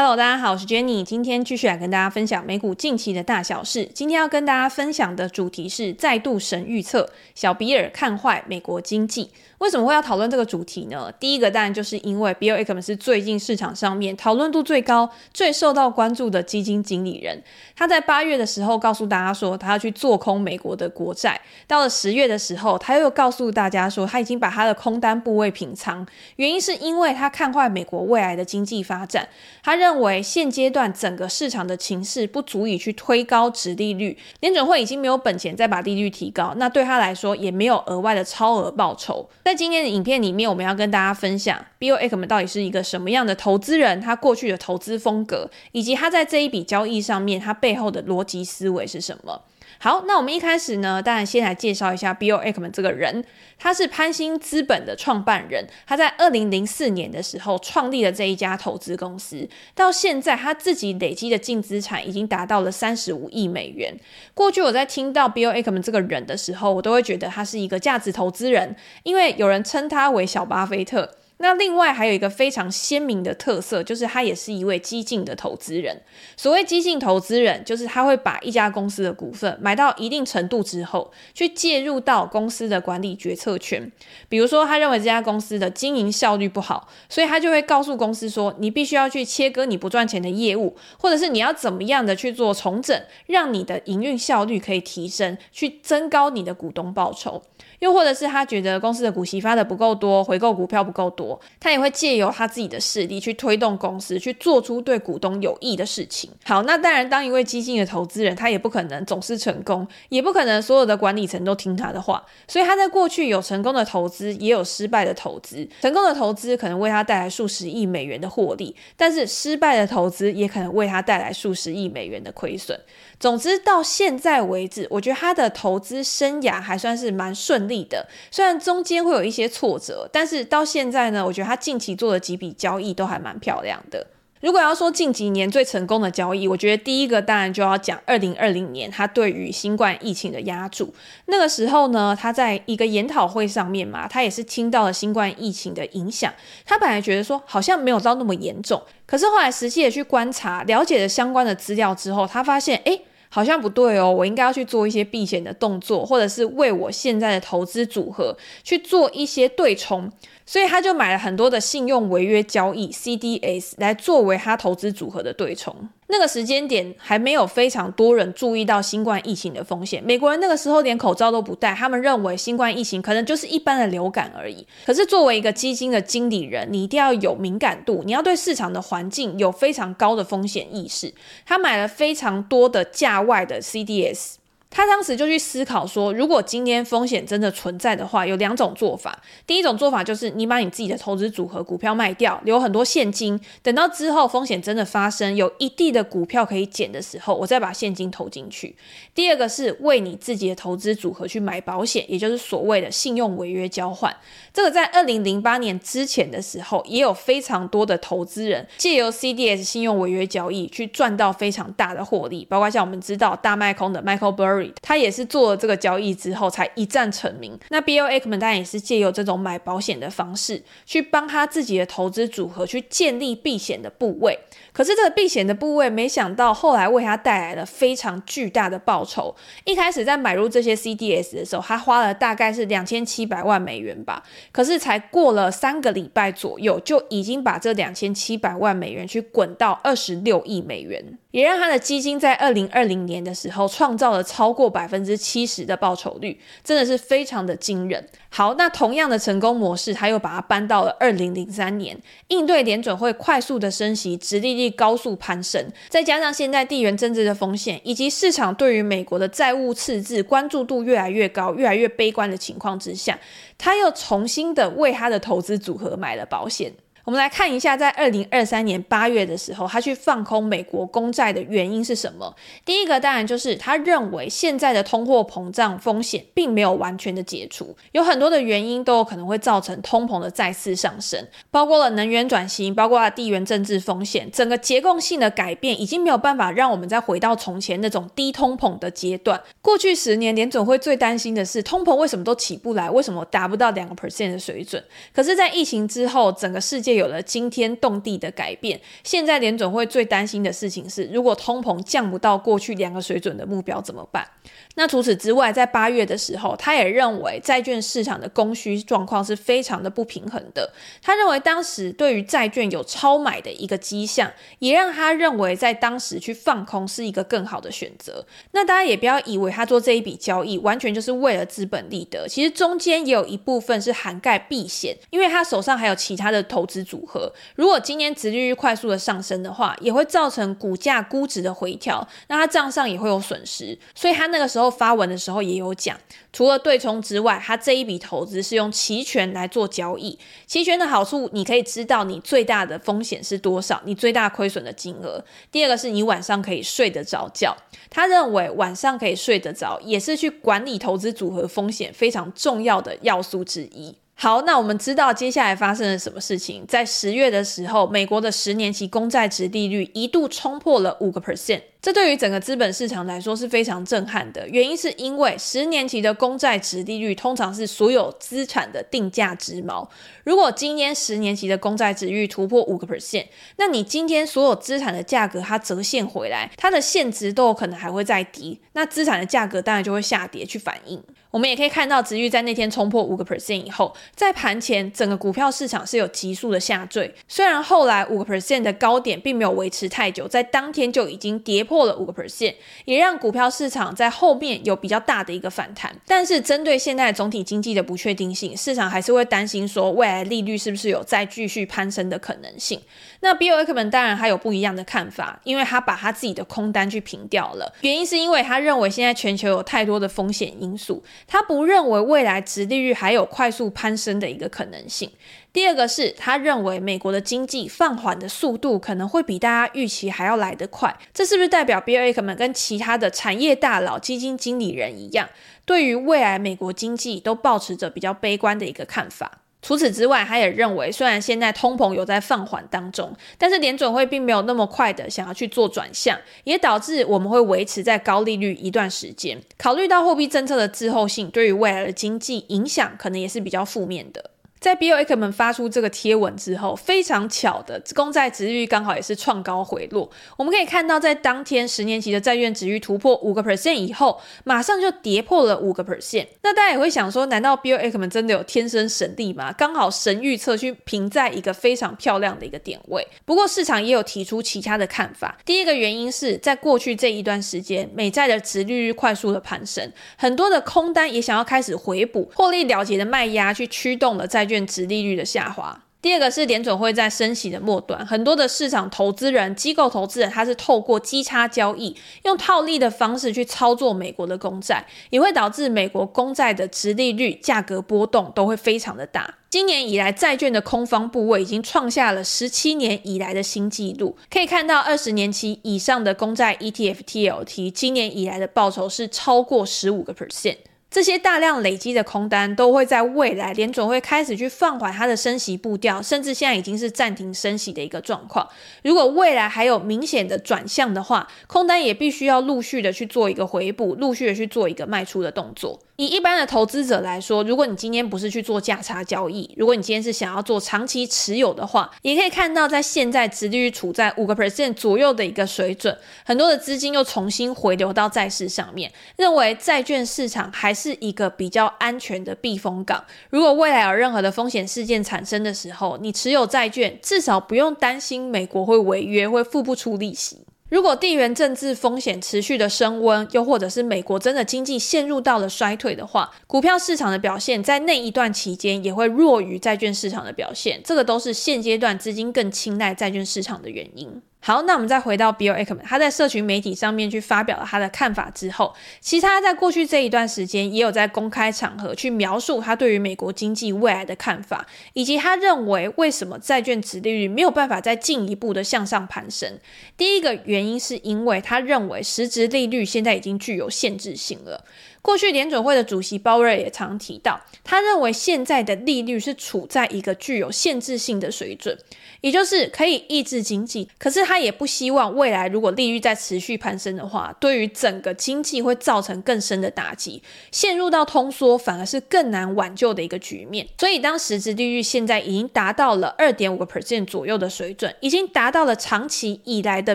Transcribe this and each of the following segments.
Hello，大家好，我是 Jenny，今天继续来跟大家分享美股近期的大小事。今天要跟大家分享的主题是再度神预测，小比尔看坏美国经济。为什么会要讨论这个主题呢？第一个当然就是因为 Bill Ackman 是最近市场上面讨论度最高、最受到关注的基金经理人。他在八月的时候告诉大家说，他要去做空美国的国债。到了十月的时候，他又告诉大家说，他已经把他的空单部位平仓，原因是因为他看坏美国未来的经济发展。他认认为现阶段整个市场的情势不足以去推高值利率，联准会已经没有本钱再把利率提高，那对他来说也没有额外的超额报酬。在今天的影片里面，我们要跟大家分享 Bill Ackman 到底是一个什么样的投资人，他过去的投资风格，以及他在这一笔交易上面他背后的逻辑思维是什么。好，那我们一开始呢，当然先来介绍一下 Bill Ackman 这个人。他是潘兴资本的创办人，他在二零零四年的时候创立了这一家投资公司，到现在他自己累积的净资产已经达到了三十五亿美元。过去我在听到 Bill Ackman 这个人的时候，我都会觉得他是一个价值投资人，因为有人称他为小巴菲特。那另外还有一个非常鲜明的特色，就是他也是一位激进的投资人。所谓激进投资人，就是他会把一家公司的股份买到一定程度之后，去介入到公司的管理决策权。比如说，他认为这家公司的经营效率不好，所以他就会告诉公司说：“你必须要去切割你不赚钱的业务，或者是你要怎么样的去做重整，让你的营运效率可以提升，去增高你的股东报酬。”又或者是他觉得公司的股息发的不够多，回购股票不够多，他也会借由他自己的势力去推动公司，去做出对股东有益的事情。好，那当然，当一位激进的投资人，他也不可能总是成功，也不可能所有的管理层都听他的话。所以他在过去有成功的投资，也有失败的投资。成功的投资可能为他带来数十亿美元的获利，但是失败的投资也可能为他带来数十亿美元的亏损。总之，到现在为止，我觉得他的投资生涯还算是蛮顺利的。虽然中间会有一些挫折，但是到现在呢，我觉得他近期做的几笔交易都还蛮漂亮的。如果要说近几年最成功的交易，我觉得第一个当然就要讲二零二零年他对于新冠疫情的押注。那个时候呢，他在一个研讨会上面嘛，他也是听到了新冠疫情的影响。他本来觉得说好像没有到那么严重，可是后来实际的去观察、了解了相关的资料之后，他发现，诶。好像不对哦，我应该要去做一些避险的动作，或者是为我现在的投资组合去做一些对冲。所以他就买了很多的信用违约交易 CDS 来作为他投资组合的对冲。那个时间点还没有非常多人注意到新冠疫情的风险，美国人那个时候连口罩都不戴，他们认为新冠疫情可能就是一般的流感而已。可是作为一个基金的经理人，你一定要有敏感度，你要对市场的环境有非常高的风险意识。他买了非常多的价外的 CDS。他当时就去思考说，如果今天风险真的存在的话，有两种做法。第一种做法就是你把你自己的投资组合股票卖掉，留很多现金，等到之后风险真的发生，有一地的股票可以捡的时候，我再把现金投进去。第二个是为你自己的投资组合去买保险，也就是所谓的信用违约交换。这个在二零零八年之前的时候，也有非常多的投资人借由 CDS 信用违约交易去赚到非常大的获利，包括像我们知道大卖空的 Michael Burry。他也是做了这个交易之后才一战成名。那 Bill Ackman 当然也是借由这种买保险的方式，去帮他自己的投资组合去建立避险的部位。可是这个避险的部位，没想到后来为他带来了非常巨大的报酬。一开始在买入这些 CDS 的时候，他花了大概是两千七百万美元吧。可是才过了三个礼拜左右，就已经把这两千七百万美元去滚到二十六亿美元。也让他的基金在二零二零年的时候创造了超过百分之七十的报酬率，真的是非常的惊人。好，那同样的成功模式，他又把它搬到了二零零三年，应对联准会快速的升息，殖利率高速攀升，再加上现在地缘政治的风险，以及市场对于美国的债务赤字关注度越来越高、越来越悲观的情况之下，他又重新的为他的投资组合买了保险。我们来看一下，在二零二三年八月的时候，他去放空美国公债的原因是什么？第一个当然就是他认为现在的通货膨胀风险并没有完全的解除，有很多的原因都有可能会造成通膨的再次上升，包括了能源转型，包括了地缘政治风险，整个结构性的改变已经没有办法让我们再回到从前那种低通膨的阶段。过去十年，联总会最担心的是通膨为什么都起不来，为什么达不到两个 percent 的水准？可是，在疫情之后，整个世界有了惊天动地的改变。现在联总会最担心的事情是，如果通膨降不到过去两个水准的目标怎么办？那除此之外，在八月的时候，他也认为债券市场的供需状况是非常的不平衡的。他认为当时对于债券有超买的一个迹象，也让他认为在当时去放空是一个更好的选择。那大家也不要以为他做这一笔交易完全就是为了资本利得，其实中间也有一部分是涵盖避险，因为他手上还有其他的投资组合。如果今年殖利率快速的上升的话，也会造成股价估值的回调，那他账上也会有损失。所以他那个时候。发文的时候也有讲，除了对冲之外，他这一笔投资是用期权来做交易。期权的好处，你可以知道你最大的风险是多少，你最大亏损的金额。第二个是你晚上可以睡得着觉。他认为晚上可以睡得着，也是去管理投资组合风险非常重要的要素之一。好，那我们知道接下来发生了什么事情？在十月的时候，美国的十年期公债值利率一度冲破了五个 percent。这对于整个资本市场来说是非常震撼的，原因是因为十年期的公债殖利率通常是所有资产的定价之锚。如果今天十年期的公债殖利率突破五个 percent，那你今天所有资产的价格它折现回来，它的现值都有可能还会再低，那资产的价格当然就会下跌去反应。我们也可以看到，殖利率在那天冲破五个 percent 以后，在盘前整个股票市场是有急速的下坠。虽然后来五个 percent 的高点并没有维持太久，在当天就已经跌破了五个 percent，也让股票市场在后面有比较大的一个反弹。但是针对现在总体经济的不确定性，市场还是会担心说未来利率是不是有再继续攀升的可能性。那 Bill Ackman 当然还有不一样的看法，因为他把他自己的空单去平掉了，原因是因为他认为现在全球有太多的风险因素。他不认为未来殖利率还有快速攀升的一个可能性。第二个是他认为美国的经济放缓的速度可能会比大家预期还要来得快。这是不是代表 Bill Ackman 跟其他的产业大佬、基金经理人一样，对于未来美国经济都保持着比较悲观的一个看法？除此之外，他也认为，虽然现在通膨有在放缓当中，但是联准会并没有那么快的想要去做转向，也导致我们会维持在高利率一段时间。考虑到货币政策的滞后性，对于未来的经济影响可能也是比较负面的。在 Bill Ackman 发出这个贴文之后，非常巧的，公债殖利率刚好也是创高回落。我们可以看到，在当天十年期的债券殖利率突破五个 percent 以后，马上就跌破了五个 percent。那大家也会想说，难道 Bill Ackman 真的有天生神力吗？刚好神预测去平在一个非常漂亮的一个点位。不过市场也有提出其他的看法。第一个原因是在过去这一段时间，美债的殖利率快速的攀升，很多的空单也想要开始回补，获利了结的卖压去驱动了债券殖利率的下滑。第二个是联准会在升息的末端，很多的市场投资人、机构投资人，他是透过基差交易，用套利的方式去操作美国的公债，也会导致美国公债的殖利率价格波动都会非常的大。今年以来，债券的空方部位已经创下了十七年以来的新纪录。可以看到，二十年期以上的公债 ETF TLT 今年以来的报酬是超过十五个 percent。这些大量累积的空单都会在未来联总会开始去放缓它的升息步调，甚至现在已经是暂停升息的一个状况。如果未来还有明显的转向的话，空单也必须要陆续的去做一个回补，陆续的去做一个卖出的动作。以一般的投资者来说，如果你今天不是去做价差交易，如果你今天是想要做长期持有的话，也可以看到在现在殖利率处在五个 percent 左右的一个水准，很多的资金又重新回流到债市上面，认为债券市场还是一个比较安全的避风港。如果未来有任何的风险事件产生的时候，你持有债券至少不用担心美国会违约，会付不出利息。如果地缘政治风险持续的升温，又或者是美国真的经济陷入到了衰退的话，股票市场的表现在那一段期间也会弱于债券市场的表现，这个都是现阶段资金更青睐债券市场的原因。好，那我们再回到 Bill Ackman，他在社群媒体上面去发表了他的看法之后，其实他在过去这一段时间也有在公开场合去描述他对于美国经济未来的看法，以及他认为为什么债券殖利率没有办法再进一步的向上攀升。第一个原因是因为他认为实质利率现在已经具有限制性了。过去联准会的主席鲍瑞也常提到，他认为现在的利率是处在一个具有限制性的水准，也就是可以抑制经济。可是他也不希望未来如果利率再持续攀升的话，对于整个经济会造成更深的打击，陷入到通缩反而是更难挽救的一个局面。所以当实质利率现在已经达到了二点五个 percent 左右的水准，已经达到了长期以来的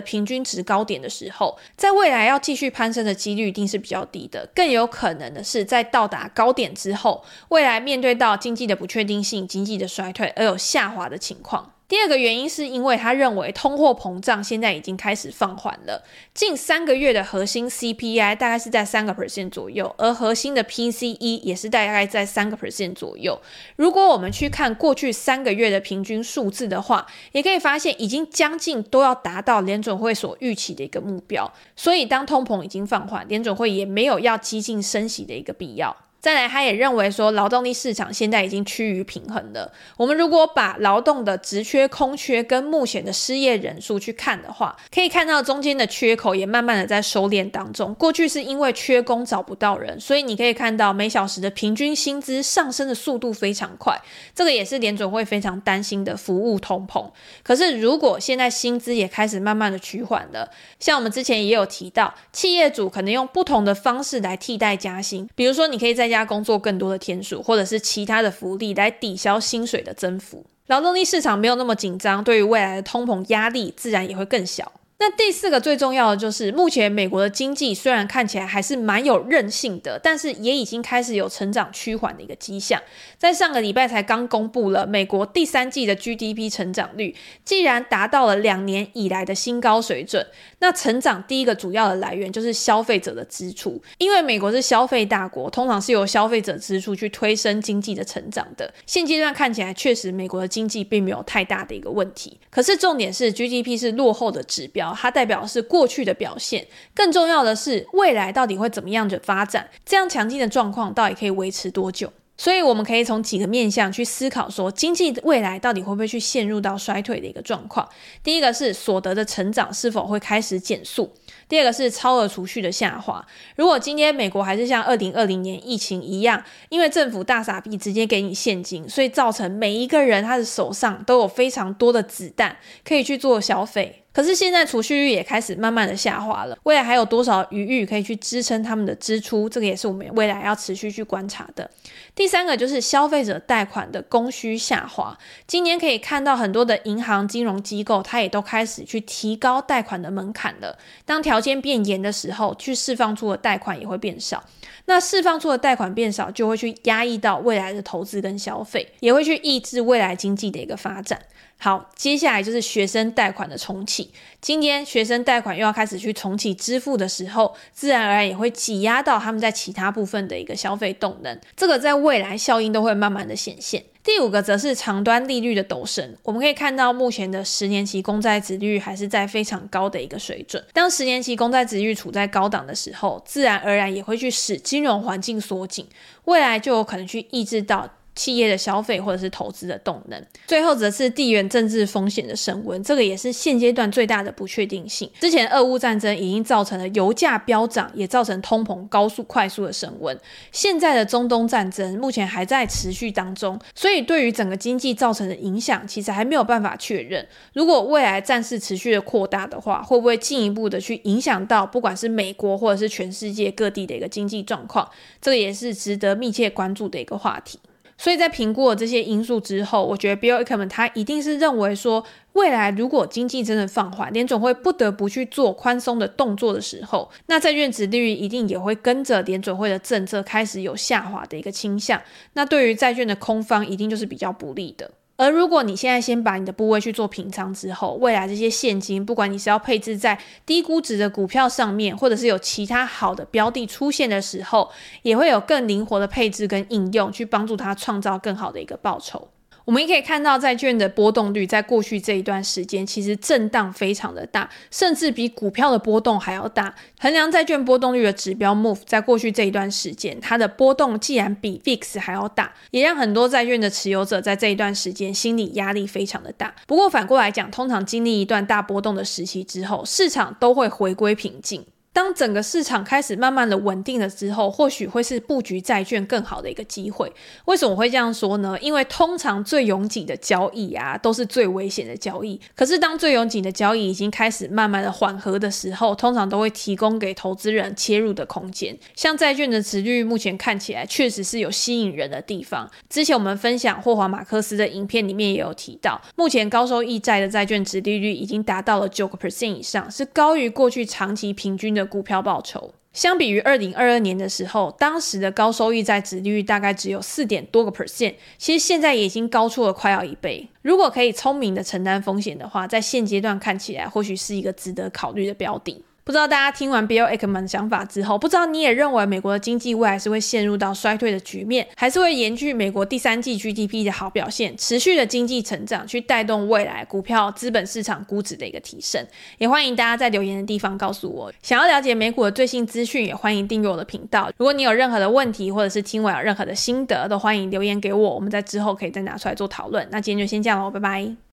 平均值高点的时候，在未来要继续攀升的几率一定是比较低的，更有可能的是在到达高点之后，未来面对到经济的不确定性、经济的衰退而有下滑的情况。第二个原因是因为他认为通货膨胀现在已经开始放缓了，近三个月的核心 CPI 大概是在三个 percent 左右，而核心的 PCE 也是大概在三个 percent 左右。如果我们去看过去三个月的平均数字的话，也可以发现已经将近都要达到联准会所预期的一个目标。所以当通膨已经放缓，联准会也没有要激进升息的一个必要。再来，他也认为说，劳动力市场现在已经趋于平衡了。我们如果把劳动的职缺、空缺跟目前的失业人数去看的话，可以看到中间的缺口也慢慢的在收敛当中。过去是因为缺工找不到人，所以你可以看到每小时的平均薪资上升的速度非常快，这个也是联准会非常担心的服务通膨。可是如果现在薪资也开始慢慢的趋缓了，像我们之前也有提到，企业主可能用不同的方式来替代加薪，比如说你可以在加工作更多的天数，或者是其他的福利来抵消薪水的增幅，劳动力市场没有那么紧张，对于未来的通膨压力自然也会更小。那第四个最重要的就是，目前美国的经济虽然看起来还是蛮有韧性的，但是也已经开始有成长趋缓的一个迹象。在上个礼拜才刚公布了美国第三季的 GDP 成长率，既然达到了两年以来的新高水准，那成长第一个主要的来源就是消费者的支出，因为美国是消费大国，通常是由消费者支出去推升经济的成长的。现阶段看起来，确实美国的经济并没有太大的一个问题。可是重点是 GDP 是落后的指标。它代表的是过去的表现，更重要的是未来到底会怎么样的发展？这样强劲的状况到底可以维持多久？所以我们可以从几个面向去思考，说经济未来到底会不会去陷入到衰退的一个状况？第一个是所得的成长是否会开始减速？第二个是超额储蓄的下滑。如果今天美国还是像二零二零年疫情一样，因为政府大傻逼直接给你现金，所以造成每一个人他的手上都有非常多的子弹可以去做消费。可是现在储蓄率也开始慢慢的下滑了，未来还有多少余裕可以去支撑他们的支出？这个也是我们未来要持续去观察的。第三个就是消费者贷款的供需下滑，今年可以看到很多的银行金融机构，它也都开始去提高贷款的门槛了。当条件变严的时候，去释放出的贷款也会变少。那释放出的贷款变少，就会去压抑到未来的投资跟消费，也会去抑制未来经济的一个发展。好，接下来就是学生贷款的重启。今天学生贷款又要开始去重启支付的时候，自然而然也会挤压到他们在其他部分的一个消费动能。这个在未来效应都会慢慢的显现。第五个则是长端利率的陡升。我们可以看到，目前的十年期公债殖率还是在非常高的一个水准。当十年期公债殖率处在高档的时候，自然而然也会去使金融环境缩紧，未来就有可能去抑制到。企业的消费或者是投资的动能，最后则是地缘政治风险的升温，这个也是现阶段最大的不确定性。之前俄乌战争已经造成了油价飙涨，也造成通膨高速快速的升温。现在的中东战争目前还在持续当中，所以对于整个经济造成的影响，其实还没有办法确认。如果未来战事持续的扩大的话，会不会进一步的去影响到不管是美国或者是全世界各地的一个经济状况？这个也是值得密切关注的一个话题。所以在评估了这些因素之后，我觉得 Bill Ackman 他一定是认为说，未来如果经济真的放缓，联准会不得不去做宽松的动作的时候，那债券值利率一定也会跟着联准会的政策开始有下滑的一个倾向。那对于债券的空方，一定就是比较不利的。而如果你现在先把你的部位去做平仓之后，未来这些现金，不管你是要配置在低估值的股票上面，或者是有其他好的标的出现的时候，也会有更灵活的配置跟应用，去帮助它创造更好的一个报酬。我们也可以看到，债券的波动率在过去这一段时间其实震荡非常的大，甚至比股票的波动还要大。衡量债券波动率的指标 MOVE，在过去这一段时间，它的波动既然比 VIX 还要大，也让很多债券的持有者在这一段时间心理压力非常的大。不过反过来讲，通常经历一段大波动的时期之后，市场都会回归平静。当整个市场开始慢慢的稳定了之后，或许会是布局债券更好的一个机会。为什么会这样说呢？因为通常最拥挤的交易啊，都是最危险的交易。可是当最拥挤的交易已经开始慢慢的缓和的时候，通常都会提供给投资人切入的空间。像债券的殖率目前看起来确实是有吸引人的地方。之前我们分享霍华马克斯的影片里面也有提到，目前高收益债的债券殖利率已经达到了九个 percent 以上，是高于过去长期平均的股票报酬。相比于二零二二年的时候，当时的高收益债值利率大概只有四点多个 percent，其实现在已经高出了快要一倍。如果可以聪明的承担风险的话，在现阶段看起来，或许是一个值得考虑的标的。不知道大家听完 Bill Ackman 的想法之后，不知道你也认为美国的经济未来是会陷入到衰退的局面，还是会延续美国第三季 GDP 的好表现，持续的经济成长去带动未来股票资本市场估值的一个提升？也欢迎大家在留言的地方告诉我。想要了解美股的最新资讯，也欢迎订阅我的频道。如果你有任何的问题，或者是听完有任何的心得，都欢迎留言给我，我们在之后可以再拿出来做讨论。那今天就先这样喽，拜拜。